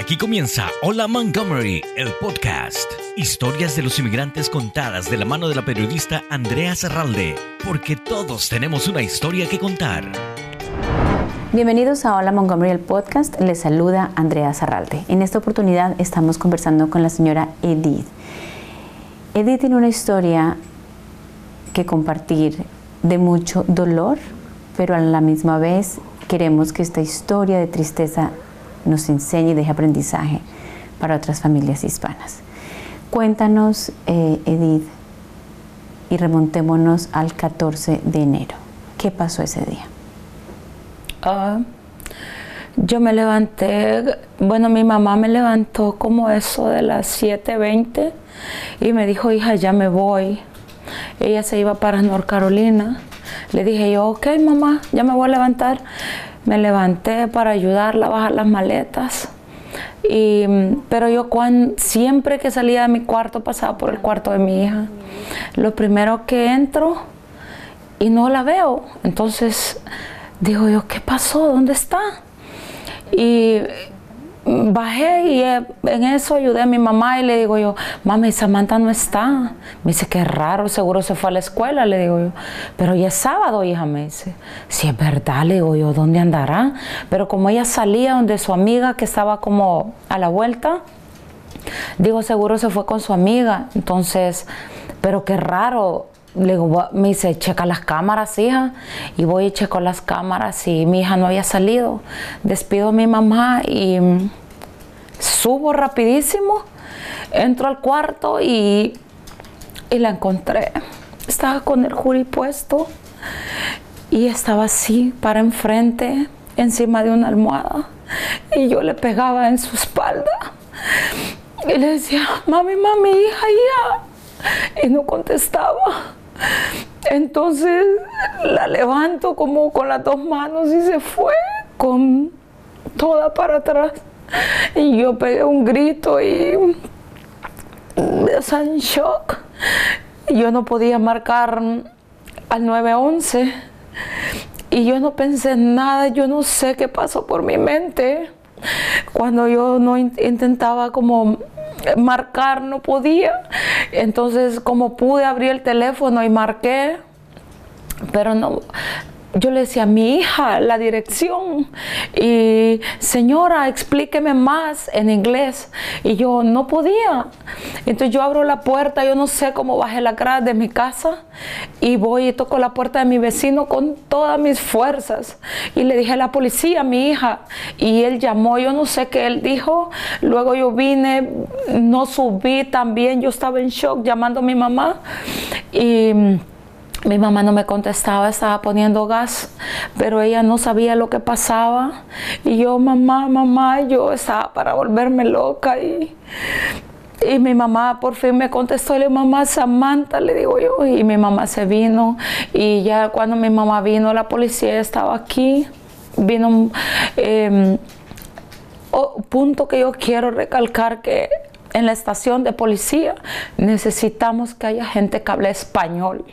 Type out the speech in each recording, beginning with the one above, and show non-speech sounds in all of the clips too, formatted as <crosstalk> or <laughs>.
Aquí comienza Hola Montgomery, el podcast. Historias de los inmigrantes contadas de la mano de la periodista Andrea Serralde, porque todos tenemos una historia que contar. Bienvenidos a Hola Montgomery, el podcast. Les saluda Andrea Zarralde. En esta oportunidad estamos conversando con la señora Edith. Edith tiene una historia que compartir de mucho dolor, pero a la misma vez queremos que esta historia de tristeza nos enseñe y deje aprendizaje para otras familias hispanas. Cuéntanos, eh, Edith, y remontémonos al 14 de enero. ¿Qué pasó ese día? Ah, yo me levanté, bueno, mi mamá me levantó como eso de las 7.20 y me dijo, hija, ya me voy. Ella se iba para North Carolina. Le dije yo, ok, mamá, ya me voy a levantar. Me levanté para ayudarla a bajar las maletas. Y, pero yo cuando, siempre que salía de mi cuarto pasaba por el cuarto de mi hija. Lo primero que entro y no la veo. Entonces digo yo, ¿qué pasó? ¿Dónde está? Y bajé y eh, en eso ayudé a mi mamá y le digo yo, mami, Samantha no está. Me dice, qué raro, seguro se fue a la escuela, le digo yo. Pero ya es sábado, hija, me dice. Si es verdad, le digo yo, ¿dónde andará? Pero como ella salía donde su amiga que estaba como a la vuelta, digo, seguro se fue con su amiga. Entonces, pero qué raro, le digo, me dice, checa las cámaras, hija. Y voy y checo las cámaras y mi hija no había salido. Despido a mi mamá y subo rapidísimo. Entro al cuarto y, y la encontré. Estaba con el jury puesto y estaba así para enfrente, encima de una almohada. Y yo le pegaba en su espalda. Y le decía, mami, mami, hija, hija. Y no contestaba. Entonces la levanto como con las dos manos y se fue con toda para atrás. Y yo pegué un grito y estaba en shock. Yo no podía marcar al 911 y yo no pensé en nada, yo no sé qué pasó por mi mente. Cuando yo no intentaba como marcar, no podía. Entonces, como pude, abrí el teléfono y marqué, pero no, yo le decía a mi hija la dirección y señora, explíqueme más en inglés. Y yo no podía. Entonces yo abro la puerta, yo no sé cómo bajé la cara de mi casa y voy y toco la puerta de mi vecino con todas mis fuerzas. Y le dije a la policía, a mi hija, y él llamó, yo no sé qué él dijo. Luego yo vine, no subí también, yo estaba en shock llamando a mi mamá y mi mamá no me contestaba, estaba poniendo gas, pero ella no sabía lo que pasaba. Y yo, mamá, mamá, yo estaba para volverme loca. Y, y mi mamá por fin me contestó, le mamá Samantha, le digo yo. Y mi mamá se vino. Y ya cuando mi mamá vino, la policía estaba aquí. Vino eh, punto que yo quiero recalcar que en la estación de policía necesitamos que haya gente que hable español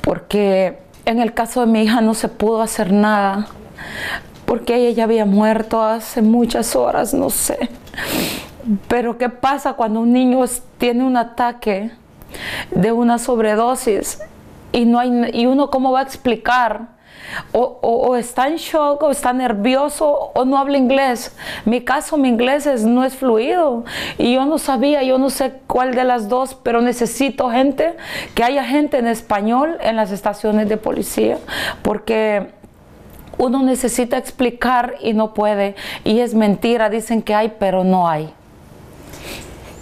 porque en el caso de mi hija no se pudo hacer nada, porque ella ya había muerto hace muchas horas, no sé. Pero ¿qué pasa cuando un niño tiene un ataque de una sobredosis y, no hay, y uno cómo va a explicar? O, está en shock, o está nervioso, o no habla inglés. Mi caso, mi inglés no es fluido. Y yo no sabía, yo no sé cuál de las dos, pero necesito gente, que haya gente en español en las estaciones de policía, porque uno necesita explicar y no puede. Y es mentira, dicen que hay, pero no hay.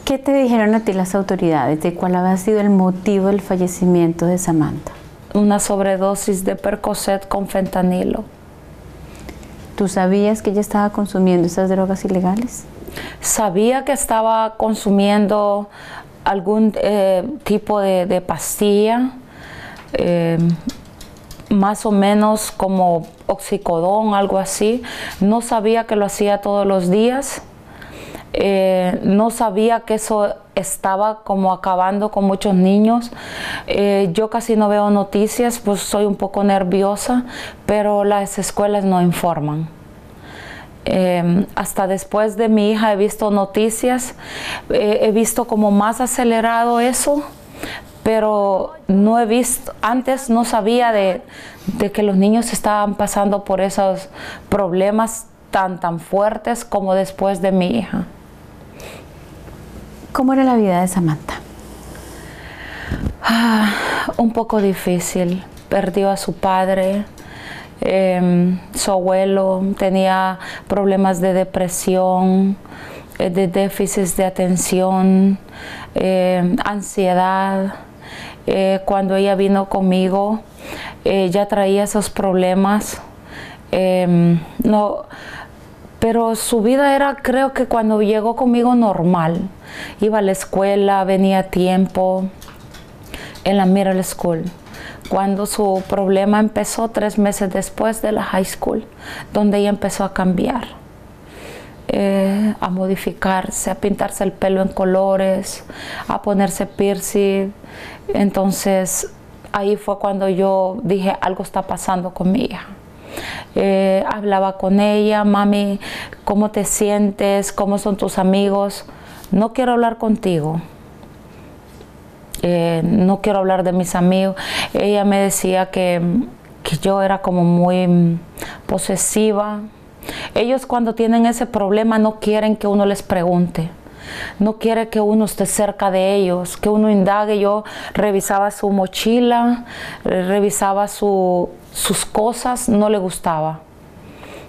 ¿Qué te dijeron a ti las autoridades de cuál había sido el motivo del fallecimiento de Samantha? Una sobredosis de Percocet con fentanilo. ¿Tú sabías que ella estaba consumiendo esas drogas ilegales? Sabía que estaba consumiendo algún eh, tipo de, pastilla, eh, más o menos como oxicodón, algo así. No sabía que lo hacía todos los días. Eh, no sabía que eso estaba como acabando con muchos niños. Eh, yo casi no veo noticias, pues soy un poco nerviosa, pero las escuelas no informan. Em, hasta después de mi hija he visto noticias, eh, he visto como más acelerado eso, pero no he visto, antes no sabía de, de que los niños estaban pasando por esos problemas tan, tan fuertes como después de mi hija. ¿Cómo era la vida de Samantha? Ah, un poco difícil. Perdió a su padre, em, su abuelo tenía problemas de depresión, eh, de déficits de atención, em, ansiedad. Eh, cuando ella vino conmigo, ella traía esos problemas. Em, no, pero su vida era, creo que cuando llegó conmigo, normal. Iba a la escuela, venía a tiempo, en la middle school. Cuando su problema empezó tres meses después de la high school, donde ella empezó a cambiar, eh, a modificarse, a pintarse el pelo en colores, a ponerse piercing. Entonces ahí fue cuando yo dije, algo está pasando con mi hija. Eh, hablaba con ella, mami, ¿cómo te sientes? ¿Cómo son tus amigos? No quiero hablar contigo. Eh, no quiero hablar de mis amigos. Ella me decía que, que yo era como muy posesiva. Ellos cuando tienen ese problema no quieren que uno les pregunte no quiere que uno esté cerca de ellos, que uno indague. Yo revisaba su mochila, revisaba su, sus cosas, no le gustaba.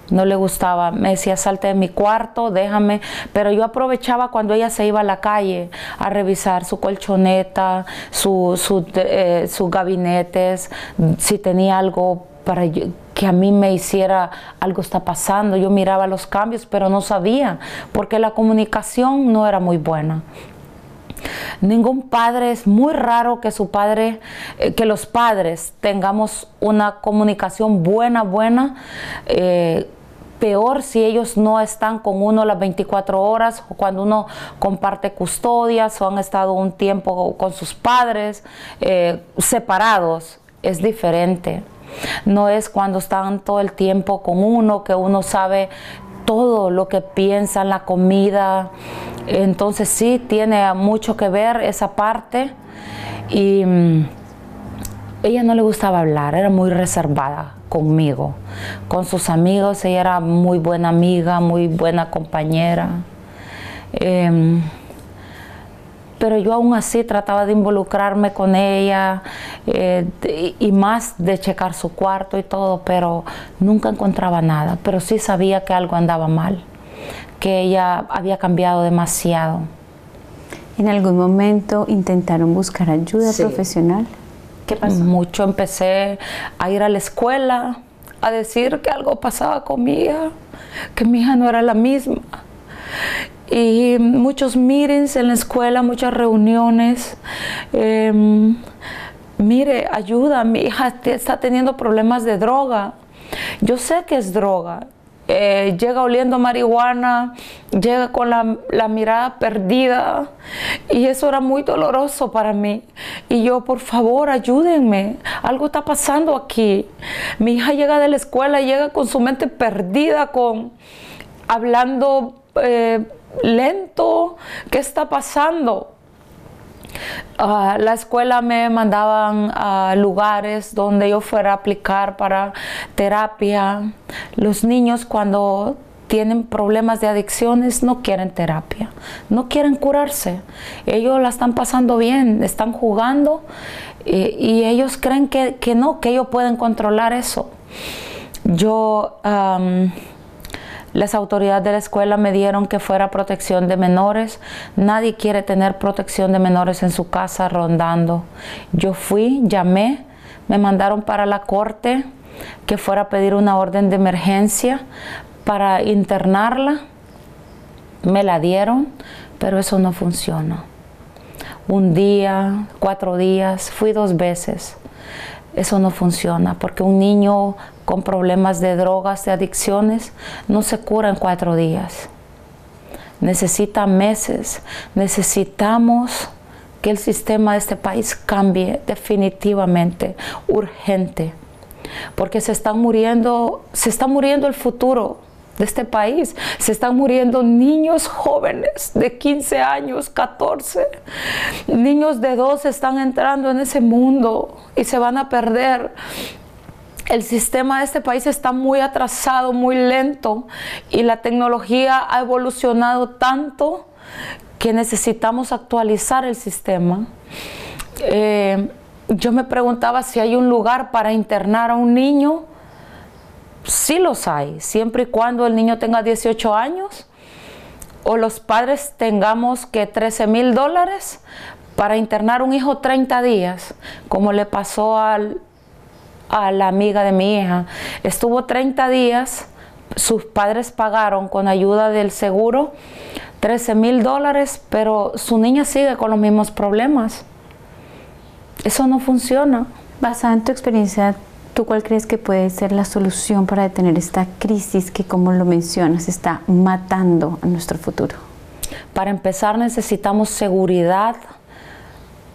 No le gustaba, me decía salte de mi cuarto, déjame, pero yo aprovechaba cuando ella se iba a la calle a revisar su colchoneta, sus su, eh, gabinetes, si tenía algo para que a mí me hiciera algo está pasando. Yo miraba los cambios, pero no sabía, porque la comunicación no era muy buena. Ningún padre, es muy raro que su padre, eh, que los padres tengamos una comunicación buena, buena. Eh, peor si ellos no están con uno las 24 horas o cuando uno comparte custodias o han estado un tiempo con sus padres eh, separados. Es diferente. No es cuando están todo el tiempo con uno que uno sabe todo lo que piensa en la comida. Entonces sí, tiene mucho que ver esa parte. Y mm, ella no le gustaba hablar, era muy reservada conmigo. Con sus amigos, ella era muy buena amiga, muy buena compañera. Em, pero yo aún así trataba de involucrarme con ella eh, y más de checar su cuarto y todo, pero nunca encontraba nada, pero sí sabía que algo andaba mal, que ella había cambiado demasiado. ¿En algún momento intentaron buscar ayuda profesional? ¿Qué pasó? Mucho empecé a ir a la escuela, a decir que algo pasaba con mi hija, que mi hija no era la misma y muchos meetings en la escuela, muchas reuniones. Em, mire, ayuda, mi hija está teniendo problemas de droga. Yo sé que es droga. Eh, llega oliendo marihuana, llega con la, mirada perdida y eso era muy doloroso para mí. Y yo, por favor, ayúdenme, algo está pasando aquí. Mi hija llega de la escuela, llega con su mente perdida, con hablando... Eh, lento, ¿qué está pasando? Uh, la escuela me mandaban a lugares donde yo fuera a aplicar para terapia. Los niños cuando tienen problemas de adicciones no quieren terapia, no quieren curarse. Ellos la están pasando bien, están jugando y, ellos creen que, no, que ellos pueden controlar eso. Yo las autoridades de la escuela me dieron que fuera protección de menores. Nadie quiere tener protección de menores en su casa rondando. Yo fui, llamé, me mandaron para la corte que fuera a pedir una orden de emergencia para internarla. Me la dieron, pero eso no funciona. Un día, cuatro días, fui dos veces. Eso no funciona porque un niño con problemas de drogas, de adicciones, no se cura en cuatro días. Necesita meses. Necesitamos que el sistema de este país cambie definitivamente, urgente, porque se están muriendo, se está muriendo el futuro de este país. Se están muriendo niños jóvenes de 15 años, 14. Niños de 12 están entrando en ese mundo y se van a perder. El sistema de este país está muy atrasado, muy lento y la tecnología ha evolucionado tanto que necesitamos actualizar el sistema. Eh, yo me preguntaba si hay un lugar para internar a un niño sí los hay, siempre y cuando el niño tenga 18 años o los padres tengamos que 13 mil dólares para internar un hijo 30 días, como le pasó al, a la amiga de mi hija. Estuvo 30 días, sus padres pagaron con ayuda del seguro 13 mil dólares, pero su niña sigue con los mismos problemas. Eso no funciona. Basada en tu experiencia, ¿Tú cuál crees que puede ser la solución para detener esta crisis que, como lo mencionas, está matando a nuestro futuro? Para empezar necesitamos seguridad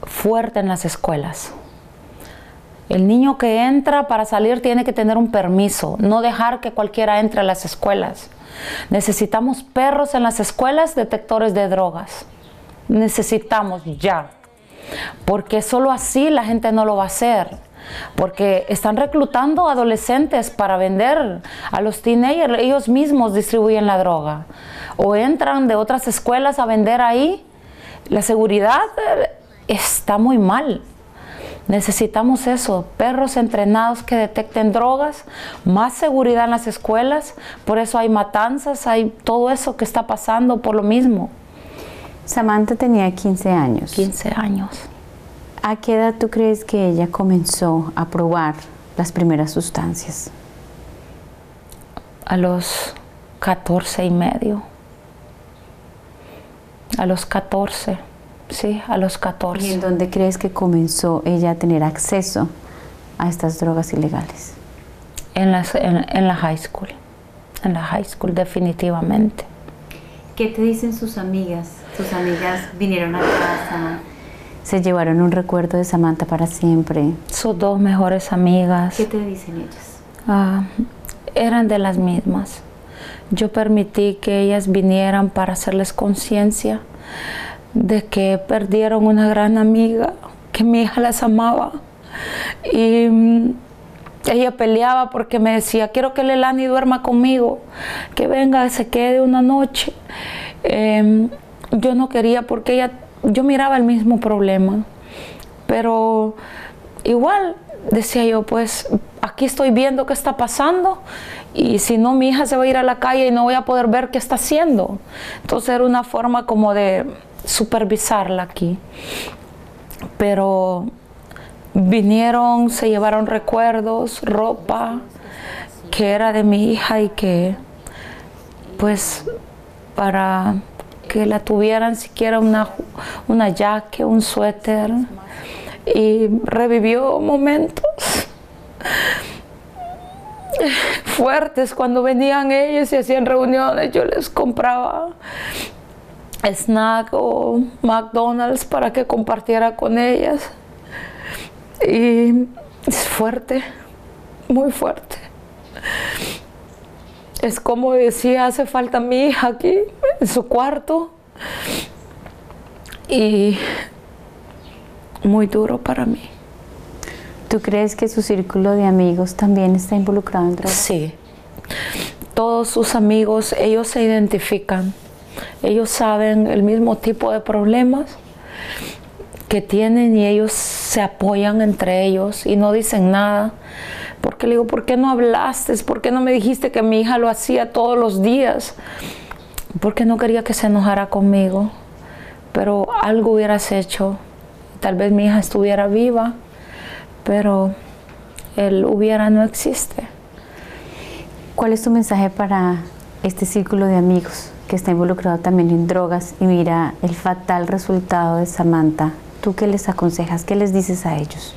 fuerte en las escuelas. El niño que entra para salir tiene que tener un permiso, no dejar que cualquiera entre a las escuelas. Necesitamos perros en las escuelas, detectores de drogas. Necesitamos ya. Porque solo así la gente no lo va a hacer porque están reclutando adolescentes para vender a los teenagers, ellos mismos distribuyen la droga o entran de otras escuelas a vender ahí. La seguridad eh, está muy mal. Necesitamos eso, perros entrenados que detecten drogas, más seguridad en las escuelas, por eso hay matanzas, hay todo eso que está pasando por lo mismo. Samantha tenía 15 años. 15 años. ¿A qué edad tú crees que ella comenzó a probar las primeras sustancias? A los 14 y medio. A los 14, sí, a los 14. ¿Y en dónde crees que comenzó ella a tener acceso a estas drogas ilegales? En, las, en, en la high school, en la high school definitivamente. ¿Qué te dicen sus amigas? Sus amigas vinieron a casa, se llevaron un recuerdo de Samantha para siempre. Sus dos mejores amigas. ¿Qué te dicen ellas? Ah, eran de las mismas. Yo permití que ellas vinieran para hacerles conciencia de que perdieron una gran amiga, que mi hija las amaba. Y mm, ella peleaba porque me decía, quiero que Lelani duerma conmigo, que venga, se quede una noche. Em, yo no quería porque ella yo miraba el mismo problema, pero igual decía yo, pues aquí estoy viendo qué está pasando y si no mi hija se va a ir a la calle y no voy a poder ver qué está haciendo. Entonces era una forma como de supervisarla aquí. Pero vinieron, se llevaron recuerdos, ropa que era de mi hija y que pues para que la tuvieran siquiera una, una jaque, un suéter. Y revivió momentos <laughs> fuertes cuando venían ellos y hacían reuniones. Yo les compraba snack o McDonald's para que compartiera con ellas. Y es fuerte, muy fuerte. Es como decía, hace falta mi hija aquí, en su cuarto. Y muy duro para mí. ¿Tú crees que su círculo de amigos también está involucrado en drogas? Sí. Todos sus amigos, ellos se identifican. Ellos saben el mismo tipo de problemas que tienen y ellos se apoyan entre ellos y no dicen nada porque le digo, ¿por qué no hablaste? ¿Por qué no me dijiste que mi hija lo hacía todos los días? Porque no quería que se enojara conmigo. Pero algo hubieras hecho. Tal vez mi hija estuviera viva, pero el hubiera no existe. ¿Cuál es tu mensaje para este círculo de amigos está involucrado también en drogas y mira el fatal resultado de Samantha? ¿Tú qué les aconsejas? ¿Qué les dices a ellos?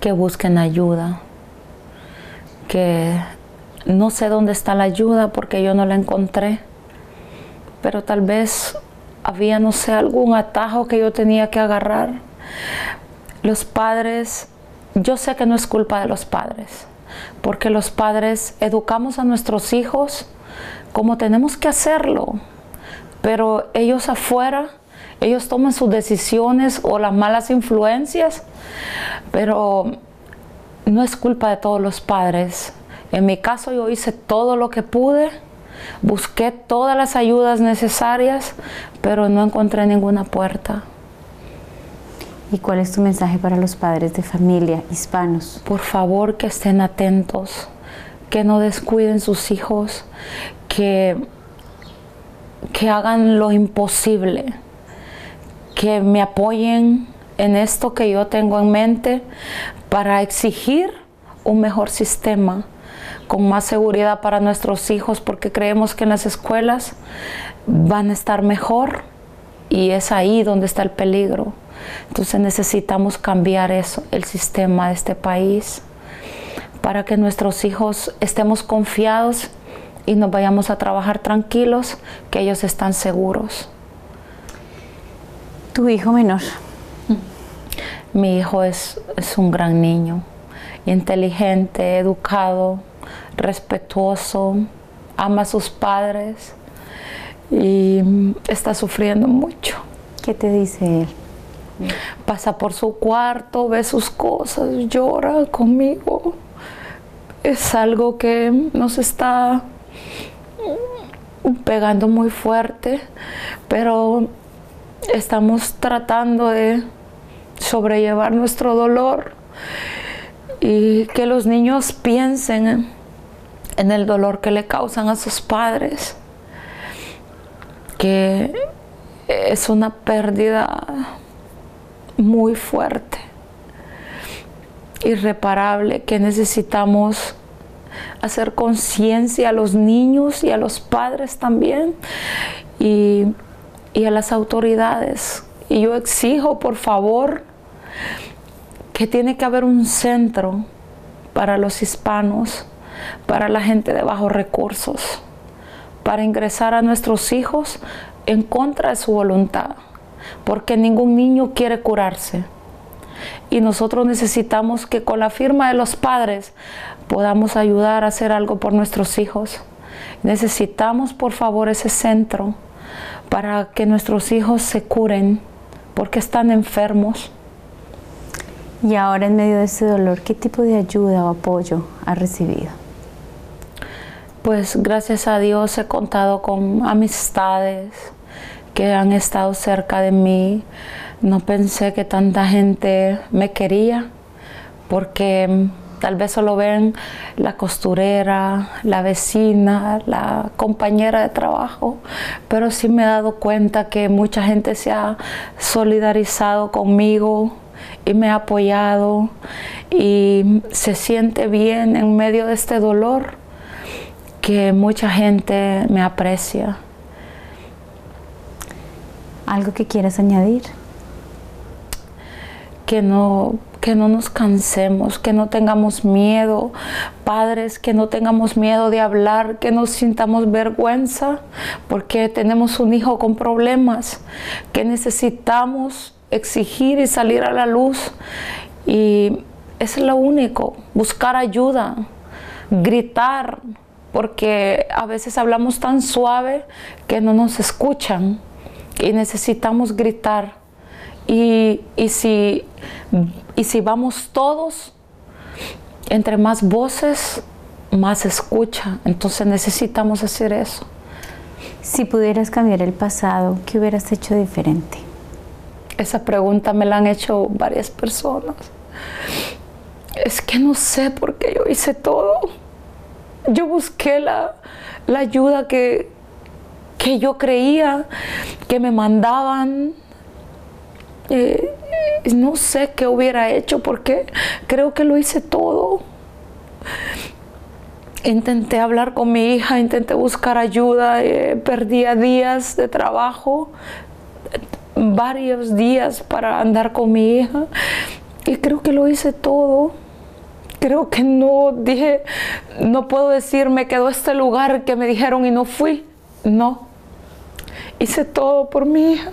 Que busquen ayuda, que no sé dónde está la ayuda porque yo no la encontré, pero tal vez había, no sé, algún atajo que yo tenía que agarrar. Los padres, yo sé que no es culpa de los padres, porque los padres educamos a nuestros hijos como tenemos que hacerlo, pero ellos afuera, ellos toman sus decisiones o las malas influencias, pero no es culpa de todos los padres. En mi caso yo hice todo lo que pude, busqué todas las ayudas necesarias, pero no encontré ninguna puerta. ¿Y cuál es tu mensaje para los padres de familia hispanos? Por favor, que estén atentos, que no descuiden sus hijos, que, que hagan lo imposible, que me apoyen en esto que yo tengo en mente para exigir un mejor sistema con más seguridad para nuestros hijos porque creemos que en las escuelas van a estar mejor y es ahí donde está el peligro. Entonces necesitamos cambiar eso, el sistema de este país, para que nuestros hijos estemos confiados y nos vayamos a trabajar tranquilos, que ellos están seguros. Tu hijo menor. Mi hijo es, es un gran niño, inteligente, educado, respetuoso, ama a sus padres y está sufriendo mucho. ¿Qué te dice él? Pasa por su cuarto, ve sus cosas, llora conmigo. Es algo que nos está pegando muy fuerte, pero estamos tratando de sobrellevar nuestro dolor y que los niños piensen en el dolor que le causan a sus padres, que es una pérdida muy fuerte, irreparable, que necesitamos hacer conciencia a los niños y a los padres también y, y a las autoridades. Y yo exijo, por favor, que tiene que haber un centro para los hispanos, para la gente de bajos recursos, para ingresar a nuestros hijos en contra de su voluntad, porque ningún niño quiere curarse. Y nosotros necesitamos que con la firma de los padres podamos ayudar a hacer algo por nuestros hijos. Necesitamos, por favor, ese centro para que nuestros hijos se curen porque están enfermos. Y ahora en medio de ese dolor, ¿qué tipo de ayuda o apoyo ha recibido? Pues gracias a Dios he contado con amistades que han estado cerca de mí. No pensé que tanta gente me quería porque Tal vez solo ven la costurera, la vecina, la compañera de trabajo, pero sí me he dado cuenta que mucha gente se ha solidarizado conmigo y me ha apoyado y se siente bien en medio de este dolor que mucha gente me aprecia. ¿Algo que quieras añadir? Que no que no nos cansemos, que no tengamos miedo, padres, que no tengamos miedo de hablar, que no sintamos vergüenza porque tenemos un hijo con problemas, que necesitamos exigir y salir a la luz. Y es lo único, buscar ayuda, gritar, porque a veces hablamos tan suave que no nos escuchan y necesitamos gritar. Y, y si y si vamos todos, entre más voces, más escucha. Entonces necesitamos hacer eso. Si pudieras cambiar el pasado, ¿qué hubieras hecho diferente? Esa pregunta me la han hecho varias personas. Es que no sé por qué yo hice todo. Yo busqué la, ayuda que, que yo creía que me mandaban. Eh, no sé qué hubiera hecho porque creo que lo hice todo. Intenté hablar con mi hija, intenté buscar ayuda, eh, perdía días de trabajo, varios días para andar con mi hija y creo que lo hice todo. Creo que no dije, no puedo decir, me quedó este lugar que me dijeron y no fui. No, hice todo por mi hija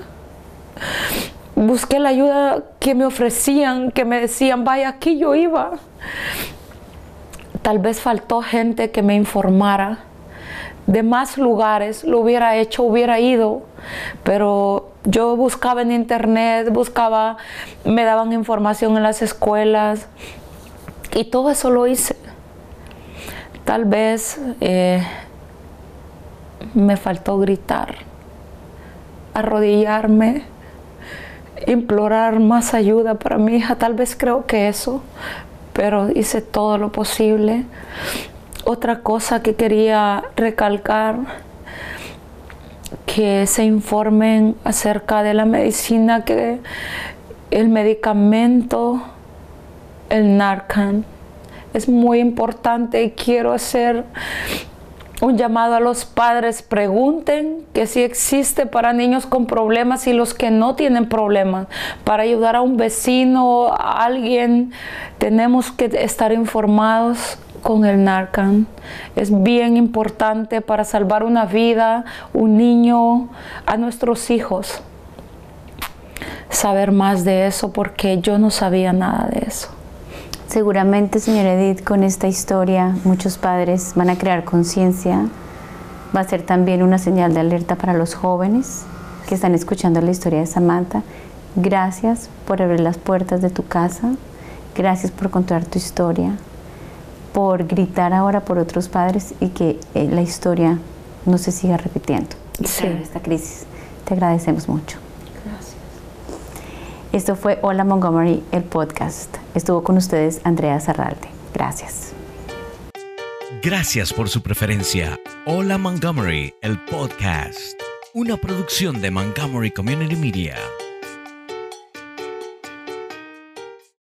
busqué la ayuda que me ofrecían, que me decían, vaya, aquí yo iba. Tal vez faltó gente que me informara de más lugares, lo hubiera hecho, hubiera ido, pero yo buscaba en internet, buscaba, me daban información en las escuelas y todo eso lo hice. Tal vez eh, me faltó gritar, arrodillarme, implorar más ayuda para mi hija, tal vez creo que eso, pero hice todo lo posible. Otra cosa que quería recalcar, que se informen acerca de la medicina, que el medicamento, el Narcan, es muy importante y quiero hacer un llamado a los padres, pregunten que si existe para niños con problemas y los que no tienen problemas, para ayudar a un vecino, a alguien, tenemos que estar informados con el Narcan. Es bien importante para salvar una vida, un niño, a nuestros hijos. Saber más de eso porque yo no sabía nada de eso. Seguramente, señora Edith, con esta historia muchos padres van a crear conciencia. Va a ser también una señal de alerta para los jóvenes que están escuchando la historia de Samantha. Gracias por abrir las puertas de tu casa. Gracias por contar tu historia. Por gritar ahora por otros padres y que eh, la historia no se siga repitiendo. Sí. esta crisis. Te agradecemos mucho. Esto fue Hola Montgomery, el podcast. Estuvo con ustedes Andrea Zarralde. Gracias. Gracias por su preferencia. Hola Montgomery, el podcast. Una producción de Montgomery Community Media.